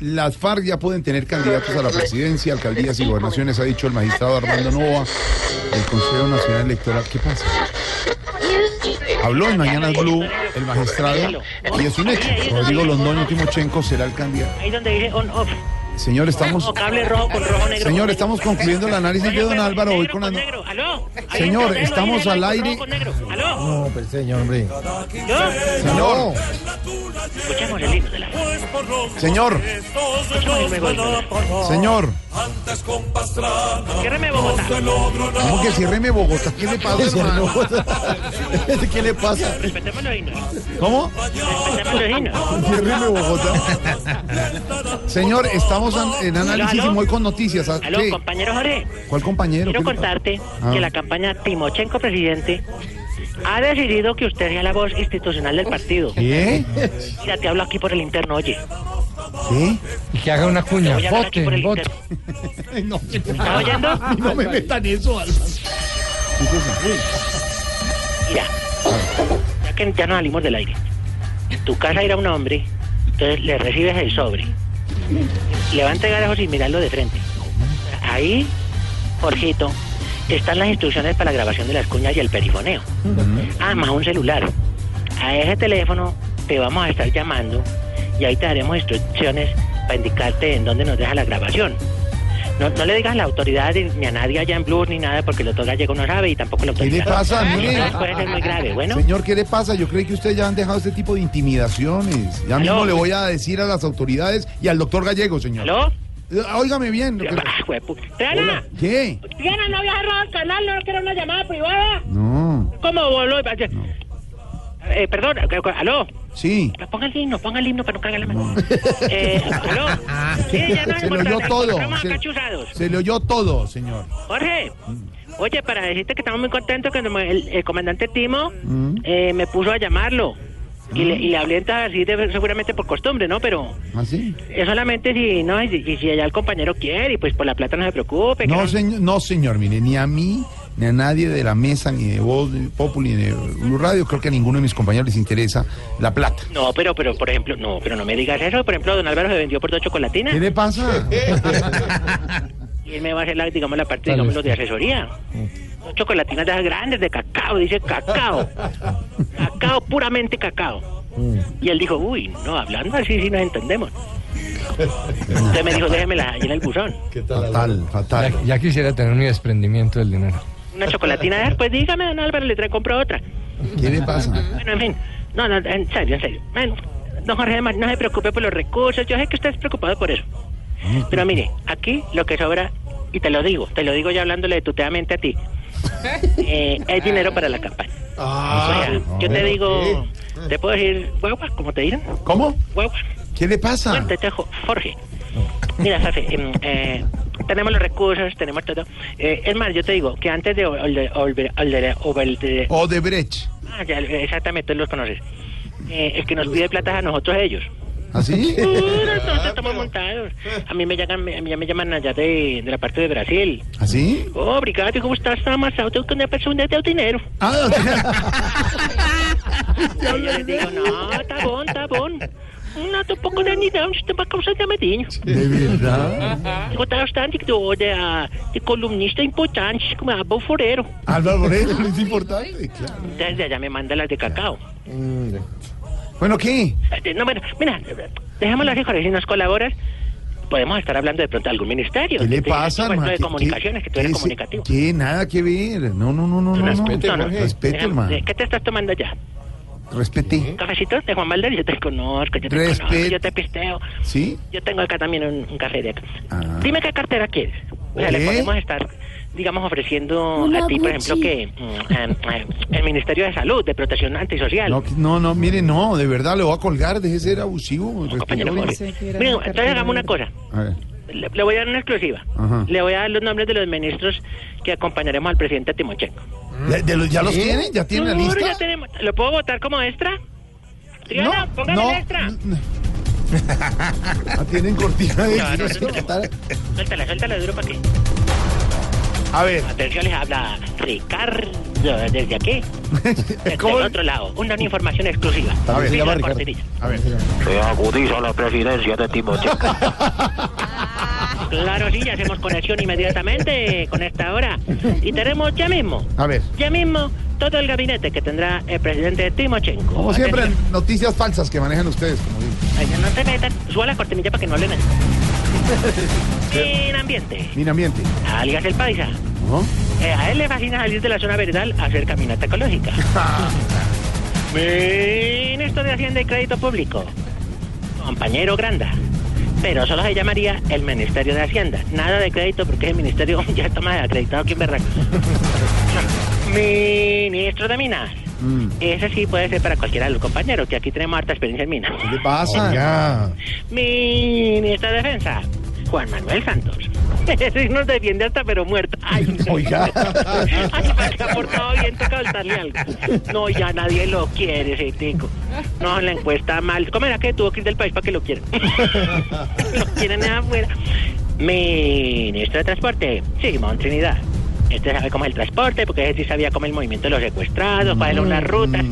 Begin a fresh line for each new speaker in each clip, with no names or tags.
Las FARC ya pueden tener candidatos a la presidencia, alcaldías y gobernaciones, ha dicho el magistrado Armando Nova del Consejo Nacional Electoral. ¿Qué pasa? Habló en Mañana Blue el magistrado y es un hecho. Rodrigo Londoño Timochenko será el candidato.
Ahí donde dice on off.
Señor, estamos,
O cable rojo con rojo negro.
señor, estamos concluyendo el análisis de don Álvaro hoy con la...
negro. ¿Aló? Ahí
Señor, estamos al aire.
rojo con negro. ¿Aló?
No, pues señor, hombre.
¿Yo?
Señor,
Escuchemos el himno de la
señor, señor.
Bogotá.
¿Cómo que ciérreme Bogotá? ¿Qué le pasa, hermano?
¿Qué le pasa?
Respetemos los himnos.
¿Cómo?
Respetemos los himnos.
Ciérreme Bogotá. Señor, estamos en análisis y muy con noticias. ¿A
Aló,
qué?
compañero Jorge.
¿Cuál compañero?
Quiero contarte
Ah.
que la campaña Timochenko presidente ha decidido que usted sea la voz institucional del partido.
¿Qué?
Mira, te hablo aquí por el interno, oye.
¿Qué?
Y que haga una cuña.
Voy a aquí por
Vote.
No,
¿Está oyendo?
no me metan eso, Álvaro. ¿Qué cosa?
Mira, ya que ya nos salimos del aire. Tu casa irá un hombre, entonces le recibes el sobre. Le va a entregar sin mirarlo de frente. Ahí, Jorgito, están las instrucciones para la grabación de las cuñas y el perifoneo. Ah, más un celular. A ese teléfono te vamos a estar llamando y ahí te daremos instrucciones para indicarte en dónde nos deja la grabación. No, no le digas a la autoridad ni a nadie allá en Blues ni nada porque el doctor Gallego no sabe y tampoco la
¿Qué
autoridad.
le pasa?
Entonces puede ser muy grave. Bueno,
Señor, ¿qué le pasa? Yo creí que ustedes ya han dejado este tipo de intimidaciones. Ya mismo le voy a decir a las autoridades y al doctor Gallego, señor.
¿aló?
Eh, Óigame bien.
Ah, Triana,
¿Qué?
Triana, no había cerrado el canal, no quiero una llamada privada.
No.
¿Cómo voló? Eh, perdón, eh, aló.
Sí.
Ponga el himno, ponga el himno para no cagar la mano. Eh, aló. Sí, ya no es
Se le oyó todo. Se, le oyó todo, señor.
Jorge, oye, para decirte que estamos muy contentos que el, el comandante Timo
Mm.
eh, me puso a llamarlo. Y, le, y le hablé así de- seguramente por costumbre, ¿no? Pero
¿Así?
es solamente si no y si, allá el compañero quiere y pues por la plata no se preocupe.
No, señor, no, señor, mire, ni a mí, ni a nadie de la mesa, ni de Voz Populi, ni de Blue Radio, creo que a ninguno de mis compañeros les interesa la plata.
No, pero, pero, por ejemplo, no, pero no me digas eso. Por ejemplo, don Álvaro se vendió por dos chocolatinas
¿Qué le pasa?
y él me va a hacer, la, digamos, la parte, digamos, de asesoría. Dos chocolatinas de esas grandes de cacao, dice cacao. Cacao, puramente cacao. Y él dijo, uy, no, hablando así sí nos entendemos. Usted me dijo, déjemela ahí en el buzón.
Fatal, fatal.
Ya, ya quisiera tener mi desprendimiento del dinero.
Una chocolatina de esas, pues dígame, don Álvaro, le trae, compro otra.
¿Qué le pasa?
Bueno, en fin. No, no, en serio, en serio. Bueno, don Jorge, no se preocupe por los recursos. Yo sé que usted es preocupado por eso. Pero mire, aquí lo que sobra, y te lo digo, te lo digo ya hablándole tuteamente a ti, eh, es dinero para la campaña. o sea, yo te digo, te puedo decir, guagua, como te digan,
¿Cómo?
guagua.
¿Qué le pasa?
Bueno, te dejo, Jorge. Mira, Jorge, em, eh, tenemos los recursos, tenemos todo. Eh, es más, yo te digo que antes de
Odebrecht.
Ah, ya, exactamente, los conoces. Eh, el que nos pide plata es a nosotros ellos.
¿Así?
Uh, nosotros estamos montados. A mí me llaman, me, ya me llaman allá de, de la parte de Brasil.
¿Así?
Oh, brigado, ¿cómo estás? Está amasado, tengo que una persona de dinero.
Ah,
Y yo les digo, no, está bon, está bon. No, tampoco de ni down, esto va a causar de medinho.
¿De verdad?
Digo, está bastante de, de, ah, de columnista importante, como a Forero.
Álvaro Moreno, es importante, claro.
Desde allá me manda las de cacao.
Bueno, ¿qué?
Eh, No, bueno, mira, dejémoslo así, Jorge, si nos colaboras, podemos estar hablando de pronto de algún ministerio.
¿Qué le pasa,
te-
hermano?
De
¿Qué-
comunicaciones, que tú eres comunicativo.
¿Qué? Nada que ver. No, no, no, no, no. no.
Respete,
hermano.
¿Qué te estás tomando ya?
Respete.
¿Un cafecito de Juan Valdez? Yo te conozco, yo te
Respete.
conozco, yo te pisteo.
¿Sí?
Yo tengo acá también un, un café de acá.
Ah.
Dime qué cartera quieres. O sea, le
¿Qué?
podemos estar, digamos, ofreciendo a ti, por ejemplo, que mm, el Ministerio de Salud, de Protección Antisocial.
No, no, no, mire, no, de verdad, le voy a colgar, deje de ser abusivo.
No, compañero entonces hagamos una cosa.
A ver.
Le, le voy a dar una exclusiva.
Ajá.
Le voy a dar los nombres de los ministros que acompañaremos al presidente Timochenko.
¿De- de los- ¿Ya los tienen? ¿Ya tienen la
Seguro,
lista?
ya tenemos. ¿Lo puedo votar como extra? Triana, póngale el extra.
Ah, tienen cortina de
No, no, no, no. Suéltala, suéltala duro para que.
A ver.
Atención, les habla Ricardo. ¿Desde aquí? Desde
¿Cómo?
el otro lado. Una información exclusiva.
A ver, llama
la
Ricardo. A ver.
Se agudiza la presidencia de Timochenko.
Claro, sí, ya hacemos conexión inmediatamente con esta hora. Y tenemos ya mismo,
A ver.
ya mismo, todo el gabinete que tendrá el presidente Timochenko.
Como siempre,
Atención.
noticias falsas que manejan ustedes, como digo.
Ay, no se metan. Suba la cortinilla para que no hablen nada. Sin ambiente.
Min ambiente.
Alias el paisa. Eh, a él le fascina salir de la zona veredal a hacer caminata ecológica. Ministro de Hacienda y Crédito Público. Compañero Granda. Pero solo se llamaría el Ministerio de Hacienda. Nada de crédito porque el ministerio ya está más acreditado que en Berraco. Ministro de Minas.
Mm.
Ese sí puede ser para cualquiera de los compañeros, que aquí tenemos harta experiencia en minas.
¿Qué le pasa? Oiga.
Ministro de Defensa, Juan Manuel Santos. Ese nos defiende hasta pero muerto. Ay, no.
Oiga.
Ay, para que ha portado bien, toca darle algo. No, ya nadie lo quiere, ese tico. No, la encuesta mal. ¿Cómo era que tuvo que ir del país para que lo quieran? lo quieren afuera. Ministro de Transporte, Simón Trinidad. Este sabe cómo es el transporte, porque ese sí sabía cómo es el movimiento de los secuestrados, cuál es una ruta.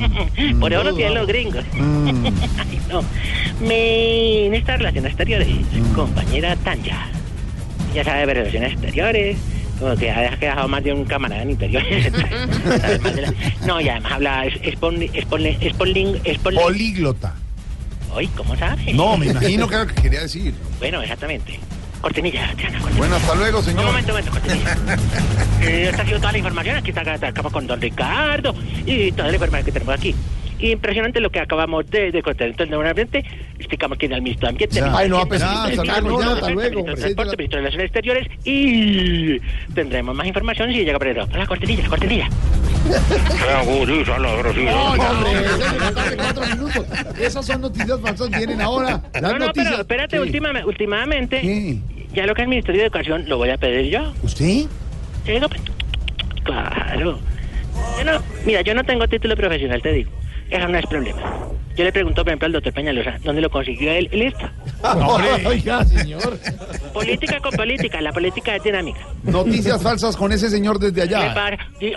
Por eso lo tienen los gringos.
Mm.
Ay, no. Ministra de Relaciones Exteriores, compañera Tanya. Ya sabe de relaciones exteriores, como que ha dejado más de un camarada en la- No, y además habla es, espon, espon-
Políglota.
Ay, ¿cómo sabe?
No, me imagino que era lo que quería decir.
Bueno, exactamente. Cortinilla, cortinilla.
Bueno, hasta luego,
Un
señor.
momento, un momento, cortinilla. Eh, esta ha sido toda la información. Aquí está, está- acabamos con don Ricardo y toda la información que tenemos aquí. Impresionante lo que acabamos de, de contar. Entonces, nuevamente, explicamos quién es el ministro de Ambiente.
Ya. Ay, no, pues, ya, hasta luego, ya,
Transporte,
hasta luego,
ministro de. Transporte, ministro de Relaciones Exteriores y tendremos más información si llega el La cortinilla, la cortinilla.
Hombre, le tarde cuatro minutos. Esas son noticias falsas, vienen ahora. Las
No, no,
noticias.
pero espérate,
Sí.
última- últimamente,
¿Qué?
ya lo que es el Ministerio de Educación lo voy a pedir yo.
¿Usted?
Digo, pues, Claro. Bueno, mira, yo no tengo título profesional, te digo. Eso no es problema. Yo le pregunto, por ejemplo, al doctor Peñalosa, ¿dónde lo consiguió él? Y listo.
Oiga, señor.
Política con política, la política es dinámica.
Noticias falsas con ese señor desde allá.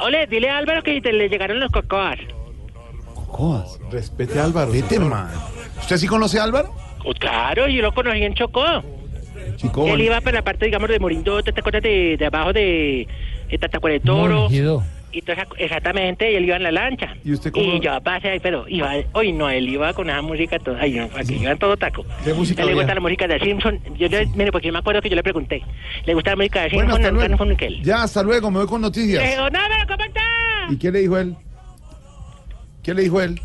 Ole, dile a Álvaro que te le llegaron los cocoas.
Cocoas. Respete a Álvaro. Vete, hermano. ¿Usted sí conoce a Álvaro?
Oh, claro, yo lo conocí en Chocó.
Chico.
Él iba para la parte, digamos, de Morindo, ¿te acuerdas de, de abajo de, de Tatacuare de Toro?
Mongido.
Y toda esa- exactamente, y él iba en la lancha.
¿Y usted cómo-
Y yo pasé ahí, pero iba, hoy no, él iba con esa música, todo, ay, no, aquí iba en todo taco.
¿Qué música
le gusta la música de Simpson. Yo, le- mire, porque yo me acuerdo que yo le pregunté. ¿Le gusta la música de
Bueno,
Simpson?
hasta
no, no
luego. Ya, hasta luego, me voy con
Le
noticias.
digo, no, pero ¿cómo está?
¿Y qué le dijo él? ¿Qué le dijo él?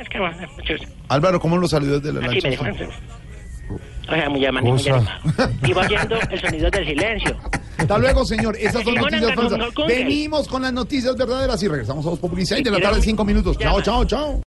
Es que bueno, muchos-
Álvaro, ¿cómo lo saludó desde la
Así me dijo.
lancha?
O sea, muy llamativo, muy animado. Iba oyendo el sonido del silencio.
Hasta luego, señor. Esas son noticias falsas. Venimos con las noticias verdaderas y regresamos a los Populi 6 de la tarde, cinco minutos. Chao, chao, chao.